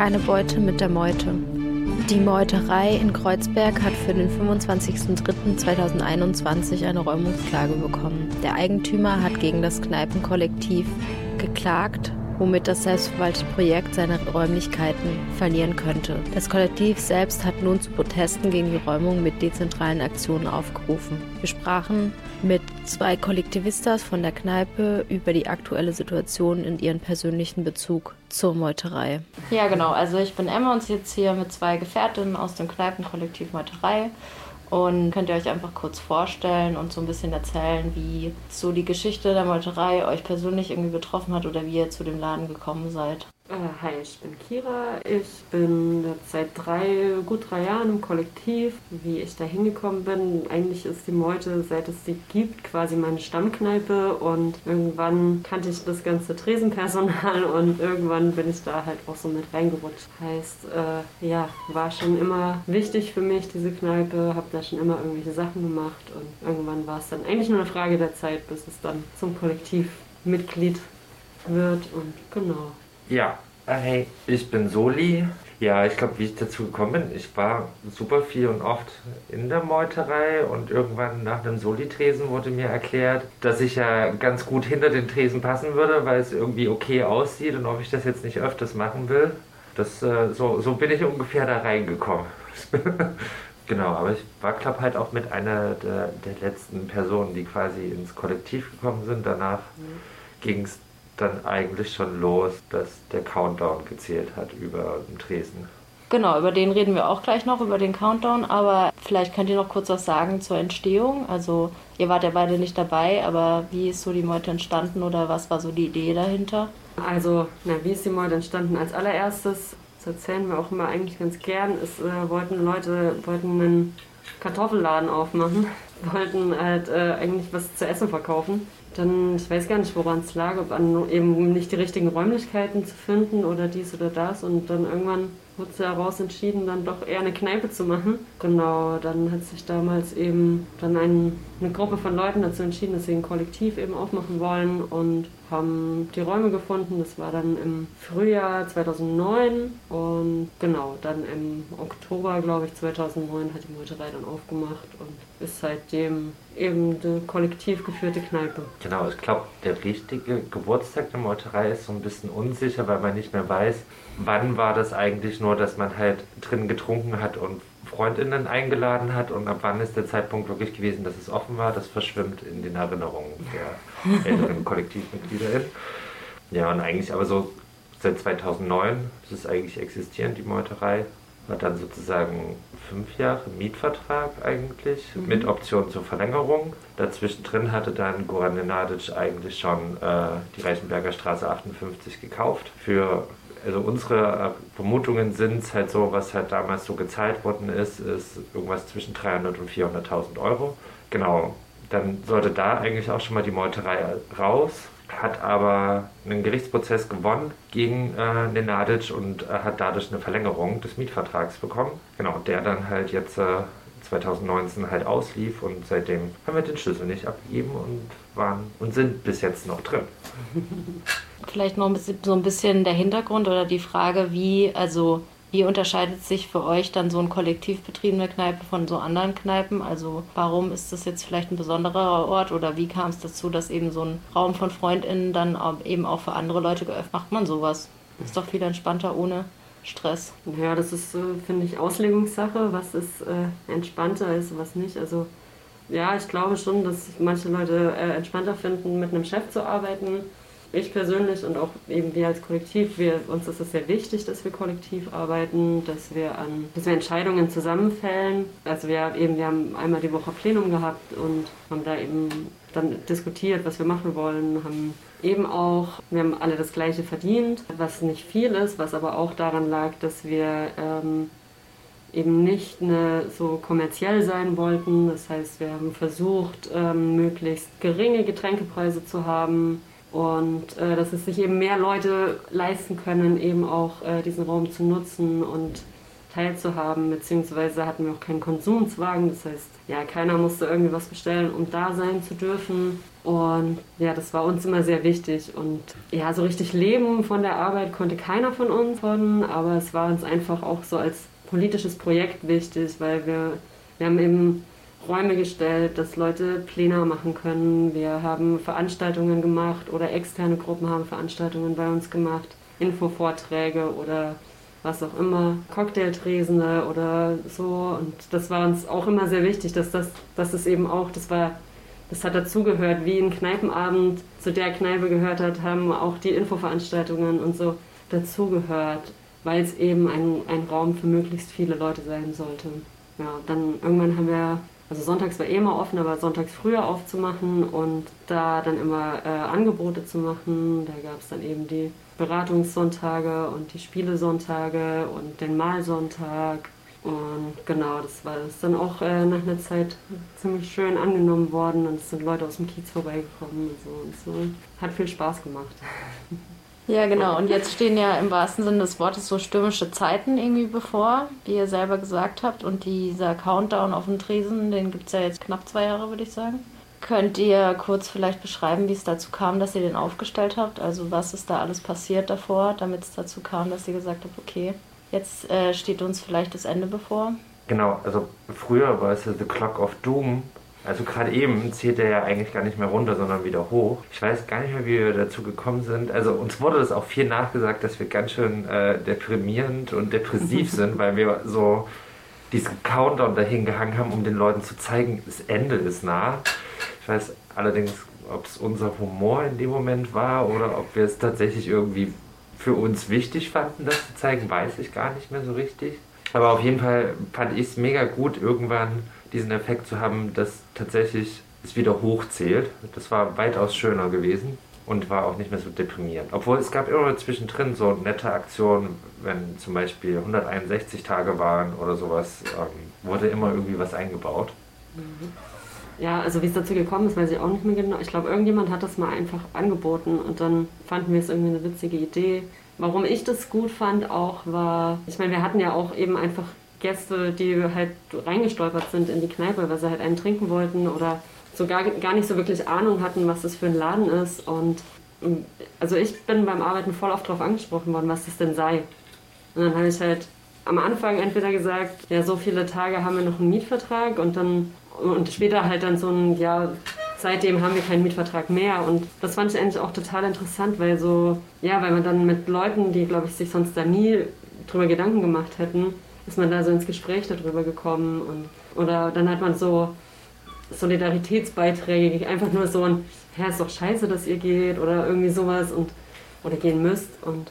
Keine Beute mit der Meute. Die Meuterei in Kreuzberg hat für den 25.03.2021 eine Räumungsklage bekommen. Der Eigentümer hat gegen das Kneipenkollektiv geklagt, womit das selbstverwaltete Projekt seine Räumlichkeiten verlieren könnte. Das Kollektiv selbst hat nun zu Protesten gegen die Räumung mit dezentralen Aktionen aufgerufen. Wir sprachen mit zwei Kollektivistas von der Kneipe über die aktuelle Situation in ihren persönlichen Bezug zur Meuterei. Ja, genau. Also ich bin Emma und sitze hier mit zwei Gefährtinnen aus dem Kneipenkollektiv Meuterei. Und könnt ihr euch einfach kurz vorstellen und so ein bisschen erzählen, wie so die Geschichte der Meuterei euch persönlich irgendwie betroffen hat oder wie ihr zu dem Laden gekommen seid? Äh, hi, ich bin Kira. Ich bin seit drei, gut drei Jahren im Kollektiv. Wie ich da hingekommen bin, eigentlich ist die Meute, seit es sie gibt, quasi meine Stammkneipe. Und irgendwann kannte ich das ganze Tresenpersonal und irgendwann bin ich da halt auch so mit reingerutscht. Heißt, äh, ja, war schon immer wichtig für mich, diese Kneipe. Hab da schon immer irgendwelche Sachen gemacht und irgendwann war es dann eigentlich nur eine Frage der Zeit, bis es dann zum Kollektivmitglied wird und genau. Ja, hey, ich bin Soli. Ja, ich glaube, wie ich dazu gekommen bin, ich war super viel und oft in der Meuterei und irgendwann nach einem Soli-Tresen wurde mir erklärt, dass ich ja ganz gut hinter den Tresen passen würde, weil es irgendwie okay aussieht und ob ich das jetzt nicht öfters machen will. Das, äh, so, so bin ich ungefähr da reingekommen. genau, aber ich war, glaube halt auch mit einer der, der letzten Personen, die quasi ins Kollektiv gekommen sind. Danach ging es dann eigentlich schon los, dass der Countdown gezählt hat über den Tresen. Genau, über den reden wir auch gleich noch, über den Countdown. Aber vielleicht könnt ihr noch kurz was sagen zur Entstehung. Also ihr wart ja beide nicht dabei, aber wie ist so die Meute entstanden oder was war so die Idee dahinter? Also, na, wie ist die Meute entstanden? Als allererstes, das erzählen wir auch immer eigentlich ganz gern, ist, äh, wollten Leute wollten einen Kartoffelladen aufmachen, wollten halt äh, eigentlich was zu essen verkaufen. Dann, ich weiß gar nicht, woran es lag, ob an eben nicht die richtigen Räumlichkeiten zu finden oder dies oder das. Und dann irgendwann wurde daraus entschieden, dann doch eher eine Kneipe zu machen. Genau, dann hat sich damals eben dann ein, eine Gruppe von Leuten dazu entschieden, dass sie ein Kollektiv eben aufmachen wollen und haben die Räume gefunden. Das war dann im Frühjahr 2009 und genau, dann im Oktober, glaube ich, 2009 hat die Meuterei dann aufgemacht und ist seitdem eben eine kollektiv geführte Kneipe. Genau, ich glaube, der richtige Geburtstag der Meuterei ist so ein bisschen unsicher, weil man nicht mehr weiß, wann war das eigentlich nur, dass man halt drin getrunken hat und Freundinnen eingeladen hat und ab wann ist der Zeitpunkt wirklich gewesen, dass es offen war, das verschwimmt in den Erinnerungen der älteren Kollektivmitglieder. Ja, und eigentlich aber so seit 2009 ist es eigentlich existierend, die Meuterei. Hat dann sozusagen fünf Jahre Mietvertrag eigentlich Mhm. mit Option zur Verlängerung. Dazwischen drin hatte dann Goran Nenadic eigentlich schon äh, die Reichenberger Straße 58 gekauft für also unsere äh, Vermutungen sind es halt so, was halt damals so gezahlt worden ist, ist irgendwas zwischen 300 und 400.000 Euro. Genau, dann sollte da eigentlich auch schon mal die Meuterei raus, hat aber einen Gerichtsprozess gewonnen gegen äh, Nenadic und äh, hat dadurch eine Verlängerung des Mietvertrags bekommen. Genau, der dann halt jetzt äh, 2019 halt auslief und seitdem haben wir den Schlüssel nicht abgegeben und waren und sind bis jetzt noch drin. Vielleicht noch so ein bisschen der Hintergrund oder die Frage, wie, also wie unterscheidet sich für euch dann so ein kollektiv betriebene Kneipe von so anderen Kneipen? Also warum ist das jetzt vielleicht ein besonderer Ort oder wie kam es dazu, dass eben so ein Raum von FreundInnen dann eben auch für andere Leute geöffnet macht man sowas? Ist doch viel entspannter ohne Stress. Ja, das ist, äh, finde ich, Auslegungssache, was ist äh, entspannter ist, was nicht. Also ja, ich glaube schon, dass manche Leute äh, entspannter finden, mit einem Chef zu arbeiten. Ich persönlich und auch eben wir als Kollektiv, wir, uns ist es sehr wichtig, dass wir kollektiv arbeiten, dass wir an, dass wir Entscheidungen zusammenfällen. Also wir eben, wir haben einmal die Woche Plenum gehabt und haben da eben dann diskutiert, was wir machen wollen, haben eben auch, wir haben alle das Gleiche verdient, was nicht viel ist, was aber auch daran lag, dass wir ähm, eben nicht eine, so kommerziell sein wollten. Das heißt, wir haben versucht, ähm, möglichst geringe Getränkepreise zu haben und äh, dass es sich eben mehr Leute leisten können, eben auch äh, diesen Raum zu nutzen und teilzuhaben, beziehungsweise hatten wir auch keinen Konsumswagen, das heißt, ja, keiner musste irgendwie was bestellen, um da sein zu dürfen. Und ja, das war uns immer sehr wichtig. Und ja, so richtig leben von der Arbeit konnte keiner von uns von, aber es war uns einfach auch so als politisches Projekt wichtig, weil wir, wir haben eben Räume gestellt, dass Leute Pläne machen können. Wir haben Veranstaltungen gemacht oder externe Gruppen haben Veranstaltungen bei uns gemacht, Infovorträge oder was auch immer, Cocktailtresende oder so. Und das war uns auch immer sehr wichtig, dass das, dass es eben auch, das war, das hat dazugehört, wie ein Kneipenabend zu der Kneipe gehört hat, haben auch die Infoveranstaltungen und so dazugehört weil es eben ein, ein Raum für möglichst viele Leute sein sollte. Ja, dann irgendwann haben wir, also sonntags war eh immer offen, aber sonntags früher aufzumachen und da dann immer äh, Angebote zu machen. Da gab es dann eben die Beratungssonntage und die Spielesonntage und den Malsonntag. Und genau, das war das dann auch äh, nach einer Zeit ziemlich schön angenommen worden und es sind Leute aus dem Kiez vorbeigekommen und so und so. Hat viel Spaß gemacht. Ja, genau. Und jetzt stehen ja im wahrsten Sinne des Wortes so stürmische Zeiten irgendwie bevor, wie ihr selber gesagt habt. Und dieser Countdown auf dem Tresen, den gibt es ja jetzt knapp zwei Jahre, würde ich sagen. Könnt ihr kurz vielleicht beschreiben, wie es dazu kam, dass ihr den aufgestellt habt? Also was ist da alles passiert davor, damit es dazu kam, dass ihr gesagt habt, okay, jetzt äh, steht uns vielleicht das Ende bevor? Genau, also früher war es ja The Clock of Doom, also gerade eben zählt er ja eigentlich gar nicht mehr runter, sondern wieder hoch. Ich weiß gar nicht mehr, wie wir dazu gekommen sind. Also uns wurde das auch viel nachgesagt, dass wir ganz schön äh, deprimierend und depressiv sind, weil wir so diesen Countdown dahin gehangen haben, um den Leuten zu zeigen, das Ende ist nah. Ich weiß allerdings, ob es unser Humor in dem Moment war oder ob wir es tatsächlich irgendwie für uns wichtig fanden, das zu zeigen, weiß ich gar nicht mehr so richtig. Aber auf jeden Fall fand ich es mega gut, irgendwann diesen Effekt zu haben, dass tatsächlich es wieder hochzählt. Das war weitaus schöner gewesen und war auch nicht mehr so deprimierend. Obwohl es gab immer zwischendrin so nette Aktionen, wenn zum Beispiel 161 Tage waren oder sowas, ähm, wurde immer irgendwie was eingebaut. Mhm. Ja, also wie es dazu gekommen ist, weiß ich auch nicht mehr genau. Ich glaube, irgendjemand hat das mal einfach angeboten und dann fanden wir es irgendwie eine witzige Idee. Warum ich das gut fand auch war, ich meine, wir hatten ja auch eben einfach Gäste, die halt reingestolpert sind in die Kneipe, weil sie halt einen trinken wollten oder so gar, gar nicht so wirklich Ahnung hatten, was das für ein Laden ist. Und also ich bin beim Arbeiten voll oft darauf angesprochen worden, was das denn sei. Und dann habe ich halt am Anfang entweder gesagt, ja, so viele Tage haben wir noch einen Mietvertrag und dann und später halt dann so ein, ja, seitdem haben wir keinen Mietvertrag mehr. Und das fand ich eigentlich auch total interessant, weil so, ja, weil man dann mit Leuten, die, glaube ich, sich sonst da nie drüber Gedanken gemacht hätten, ist man da so ins Gespräch darüber gekommen. Und, oder dann hat man so Solidaritätsbeiträge, einfach nur so ein, ja, ist doch scheiße, dass ihr geht oder irgendwie sowas und oder gehen müsst. Und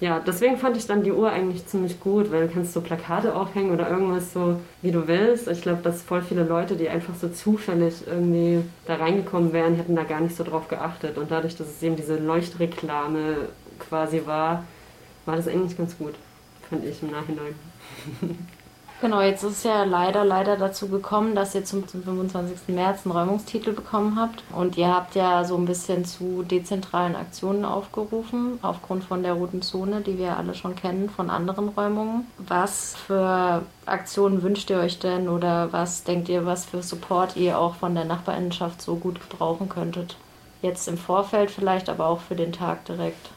ja, deswegen fand ich dann die Uhr eigentlich ziemlich gut, weil du kannst so Plakate aufhängen oder irgendwas so, wie du willst. Ich glaube, dass voll viele Leute, die einfach so zufällig irgendwie da reingekommen wären, hätten da gar nicht so drauf geachtet. Und dadurch, dass es eben diese Leuchtreklame quasi war, war das eigentlich ganz gut, fand ich im Nachhinein. Genau, jetzt ist ja leider, leider dazu gekommen, dass ihr zum, zum 25. März einen Räumungstitel bekommen habt. Und ihr habt ja so ein bisschen zu dezentralen Aktionen aufgerufen, aufgrund von der roten Zone, die wir alle schon kennen von anderen Räumungen. Was für Aktionen wünscht ihr euch denn oder was denkt ihr, was für Support ihr auch von der Nachbarinnenschaft so gut gebrauchen könntet? Jetzt im Vorfeld vielleicht, aber auch für den Tag direkt.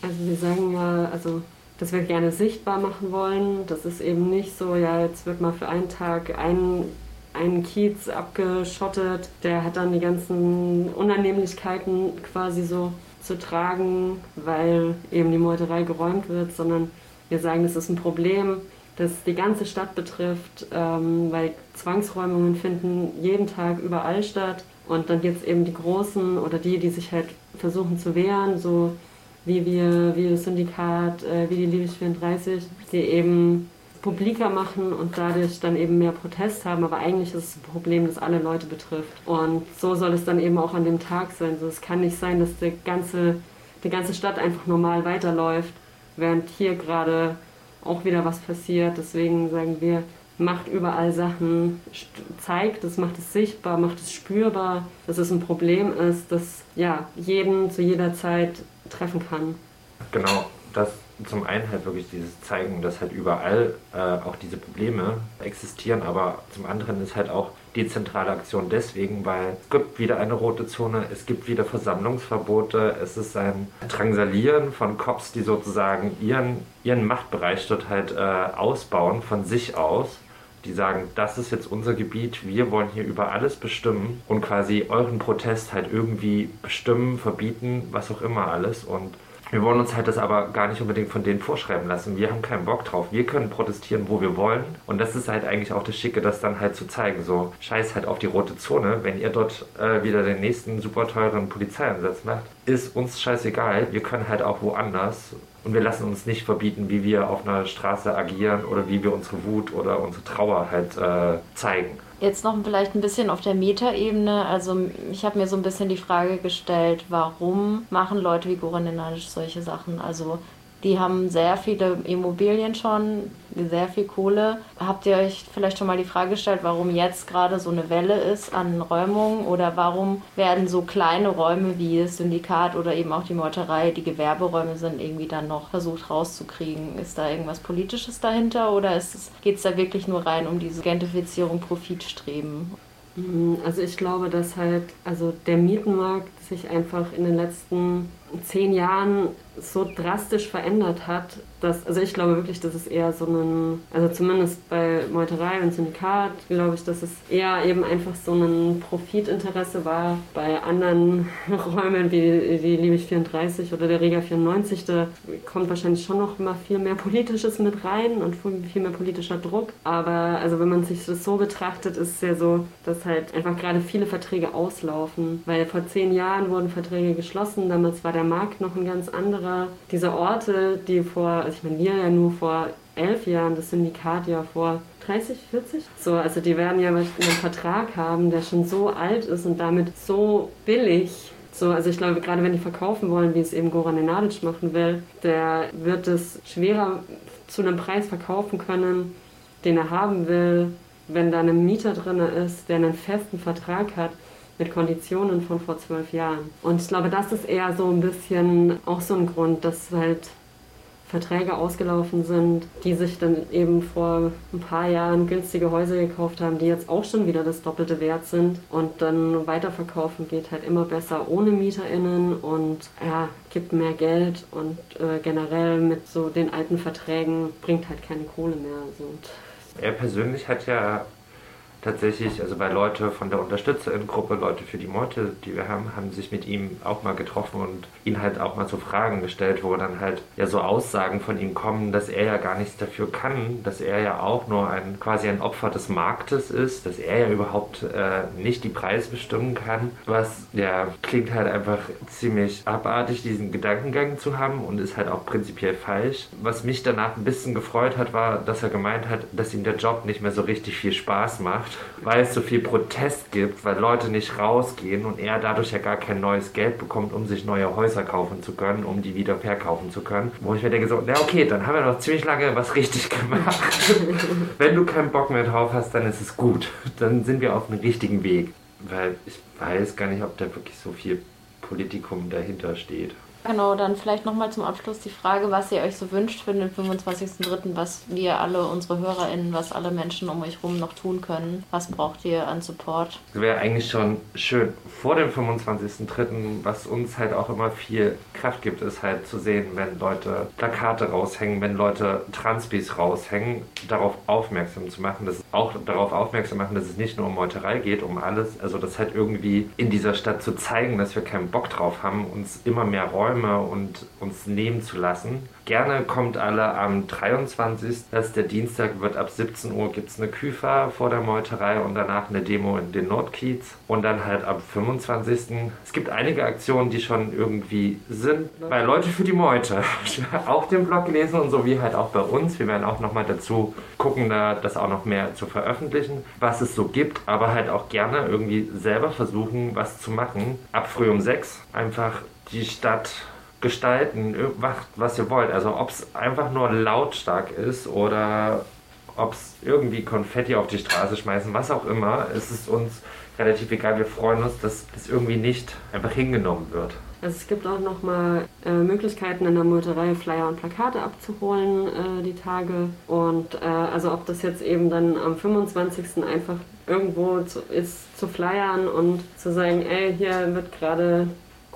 Also wir sagen ja, also das wir gerne sichtbar machen wollen. Das ist eben nicht so, ja, jetzt wird mal für einen Tag ein, ein Kiez abgeschottet, der hat dann die ganzen Unannehmlichkeiten quasi so zu tragen, weil eben die Meuterei geräumt wird, sondern wir sagen, das ist ein Problem, das die ganze Stadt betrifft, ähm, weil Zwangsräumungen finden jeden Tag überall statt. Und dann gibt es eben die Großen oder die, die sich halt versuchen zu wehren, so wie wir, wie das Syndikat, äh, wie die Liebig 34, die eben publiker machen und dadurch dann eben mehr Protest haben. Aber eigentlich ist es ein Problem, das alle Leute betrifft. Und so soll es dann eben auch an dem Tag sein. So, es kann nicht sein, dass die ganze, die ganze Stadt einfach normal weiterläuft, während hier gerade auch wieder was passiert. Deswegen sagen wir, macht überall Sachen, zeigt es, macht es sichtbar, macht es spürbar, dass es ein Problem ist, das ja jeden zu jeder Zeit treffen kann. Genau, das zum einen halt wirklich dieses Zeigen, dass halt überall äh, auch diese Probleme existieren, aber zum anderen ist halt auch die zentrale Aktion deswegen, weil es gibt wieder eine rote Zone, es gibt wieder Versammlungsverbote, es ist ein Drangsalieren von Cops, die sozusagen ihren, ihren Machtbereich dort halt äh, ausbauen von sich aus die sagen, das ist jetzt unser Gebiet, wir wollen hier über alles bestimmen und quasi euren Protest halt irgendwie bestimmen, verbieten, was auch immer alles. Und wir wollen uns halt das aber gar nicht unbedingt von denen vorschreiben lassen. Wir haben keinen Bock drauf. Wir können protestieren, wo wir wollen. Und das ist halt eigentlich auch das Schicke, das dann halt zu zeigen. So, scheiß halt auf die rote Zone. Wenn ihr dort äh, wieder den nächsten super teuren Polizeieinsatz macht, ist uns scheißegal. Wir können halt auch woanders. Und wir lassen uns nicht verbieten, wie wir auf einer Straße agieren oder wie wir unsere Wut oder unsere Trauer halt äh, zeigen. Jetzt noch vielleicht ein bisschen auf der Metaebene. Also ich habe mir so ein bisschen die Frage gestellt, warum machen Leute wie Goran Nenadic solche Sachen? Also die haben sehr viele Immobilien schon, sehr viel Kohle. Habt ihr euch vielleicht schon mal die Frage gestellt, warum jetzt gerade so eine Welle ist an Räumungen oder warum werden so kleine Räume wie das Syndikat oder eben auch die Meuterei, die Gewerberäume sind, irgendwie dann noch versucht rauszukriegen? Ist da irgendwas Politisches dahinter oder geht es da wirklich nur rein um diese Gentrifizierung, Profitstreben? Also ich glaube, dass halt also der Mietenmarkt sich einfach in den letzten zehn Jahren so drastisch verändert hat, dass, also ich glaube wirklich, dass es eher so ein, also zumindest bei Meuterei und Syndikat, glaube ich, dass es eher eben einfach so ein Profitinteresse war. Bei anderen Räumen wie die Liebig 34 oder der Rega 94, da kommt wahrscheinlich schon noch mal viel mehr Politisches mit rein und viel mehr politischer Druck. Aber also wenn man sich das so betrachtet, ist es ja so, dass halt einfach gerade viele Verträge auslaufen. Weil vor zehn Jahren wurden Verträge geschlossen, damals war der Markt noch ein ganz anderer. Diese Orte, die vor, also ich meine, wir ja nur vor elf Jahren, das Syndikat ja vor 30, 40. So, also die werden ja einen Vertrag haben, der schon so alt ist und damit so billig. So, also ich glaube, gerade wenn die verkaufen wollen, wie es eben Goran Nenadic machen will, der wird es schwerer zu einem Preis verkaufen können, den er haben will, wenn da ein Mieter drin ist, der einen festen Vertrag hat mit Konditionen von vor zwölf Jahren. Und ich glaube, das ist eher so ein bisschen auch so ein Grund, dass halt Verträge ausgelaufen sind, die sich dann eben vor ein paar Jahren günstige Häuser gekauft haben, die jetzt auch schon wieder das Doppelte wert sind. Und dann weiterverkaufen geht halt immer besser ohne MieterInnen und ja, gibt mehr Geld und äh, generell mit so den alten Verträgen bringt halt keine Kohle mehr. Also. Er persönlich hat ja tatsächlich, also bei Leute von der Unterstützerinnengruppe, Leute für die Meute, die wir haben, haben sich mit ihm auch mal getroffen und ihn halt auch mal so Fragen gestellt, wo dann halt ja so Aussagen von ihm kommen, dass er ja gar nichts dafür kann, dass er ja auch nur ein quasi ein Opfer des Marktes ist, dass er ja überhaupt äh, nicht die Preise bestimmen kann, was ja klingt halt einfach ziemlich abartig, diesen Gedankengang zu haben und ist halt auch prinzipiell falsch. Was mich danach ein bisschen gefreut hat, war, dass er gemeint hat, dass ihm der Job nicht mehr so richtig viel Spaß macht weil es so viel Protest gibt, weil Leute nicht rausgehen und er dadurch ja gar kein neues Geld bekommt, um sich neue Häuser kaufen zu können, um die wieder verkaufen zu können. Wo ich mir denke so, na okay, dann haben wir noch ziemlich lange was richtig gemacht. Wenn du keinen Bock mehr drauf hast, dann ist es gut. Dann sind wir auf dem richtigen Weg. Weil ich weiß gar nicht, ob da wirklich so viel Politikum dahinter steht. Genau, dann vielleicht nochmal zum Abschluss die Frage, was ihr euch so wünscht für den 25.03., was wir alle, unsere HörerInnen, was alle Menschen um euch rum noch tun können. Was braucht ihr an Support? Wäre eigentlich schon schön vor dem 25.03., was uns halt auch immer viel Kraft gibt, ist halt zu sehen, wenn Leute Plakate raushängen, wenn Leute Transbis raushängen, darauf aufmerksam zu machen, dass auch darauf aufmerksam machen, dass es nicht nur um Meuterei geht, um alles, also das halt irgendwie in dieser Stadt zu zeigen, dass wir keinen Bock drauf haben, uns immer mehr Räume und uns nehmen zu lassen. Gerne kommt alle am 23. Das ist der Dienstag, wird ab 17 Uhr gibt es eine Küfer vor der Meuterei und danach eine Demo in den Nordkiez. Und dann halt am 25. Es gibt einige Aktionen, die schon irgendwie sind. Bei Leute für die Meute. auch den Blog lesen und so wie halt auch bei uns. Wir werden auch nochmal dazu gucken, da das auch noch mehr zu veröffentlichen, was es so gibt, aber halt auch gerne irgendwie selber versuchen, was zu machen. Ab früh um sechs einfach die Stadt gestalten, macht was ihr wollt. Also ob es einfach nur lautstark ist oder ob es irgendwie Konfetti auf die Straße schmeißen, was auch immer, es ist uns relativ egal. Wir freuen uns, dass das irgendwie nicht einfach hingenommen wird. Also es gibt auch nochmal äh, Möglichkeiten in der Multerei Flyer und Plakate abzuholen äh, die Tage. Und äh, also ob das jetzt eben dann am 25. einfach irgendwo zu, ist zu flyern und zu sagen, ey, hier wird gerade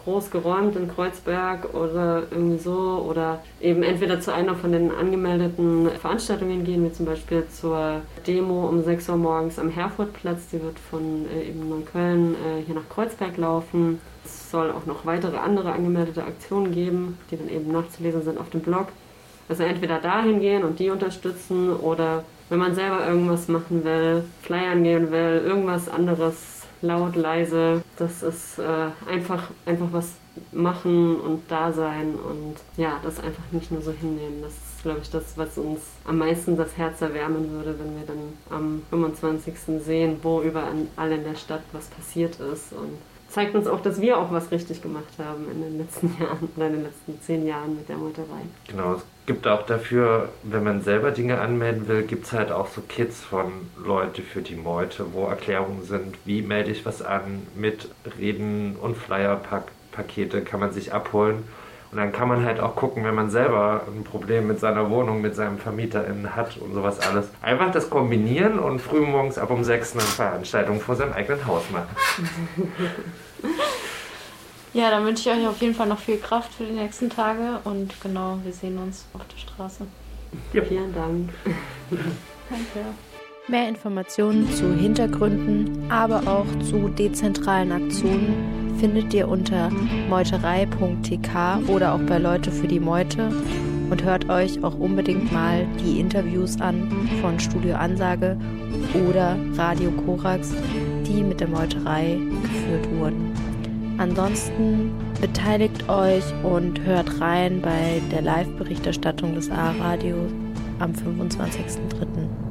groß geräumt in Kreuzberg oder irgendwie so oder eben entweder zu einer von den angemeldeten Veranstaltungen gehen, wie zum Beispiel zur Demo um 6 Uhr morgens am Herfordplatz, die wird von äh, eben Neukölln äh, hier nach Kreuzberg laufen. Es soll auch noch weitere andere angemeldete Aktionen geben, die dann eben nachzulesen sind auf dem Blog. Also entweder dahin gehen und die unterstützen oder wenn man selber irgendwas machen will, flyern gehen will, irgendwas anderes laut, leise. Das ist äh, einfach, einfach was machen und da sein und ja, das einfach nicht nur so hinnehmen. Das ist, glaube ich, das, was uns am meisten das Herz erwärmen würde, wenn wir dann am 25. sehen, wo überall in der Stadt was passiert ist und zeigt uns auch, dass wir auch was richtig gemacht haben in den letzten Jahren oder in den letzten zehn Jahren mit der Meuterei. Genau, es gibt auch dafür, wenn man selber Dinge anmelden will, gibt es halt auch so Kits von Leute für die Meute, wo Erklärungen sind, wie melde ich was an, mit Reden und Flyer-Pakete kann man sich abholen. Und dann kann man halt auch gucken, wenn man selber ein Problem mit seiner Wohnung, mit seinem VermieterInnen hat und sowas alles. Einfach das kombinieren und frühmorgens ab um 6 eine Veranstaltung vor seinem eigenen Haus machen. Ja, dann wünsche ich euch auf jeden Fall noch viel Kraft für die nächsten Tage und genau, wir sehen uns auf der Straße. Ja. Vielen Dank. Danke. Mehr Informationen zu Hintergründen, aber auch zu dezentralen Aktionen findet ihr unter meuterei.tk oder auch bei Leute für die Meute und hört euch auch unbedingt mal die Interviews an von Studio Ansage oder Radio Korax, die mit der Meuterei geführt wurden. Ansonsten beteiligt euch und hört rein bei der Live-Berichterstattung des A-Radio am 25.03.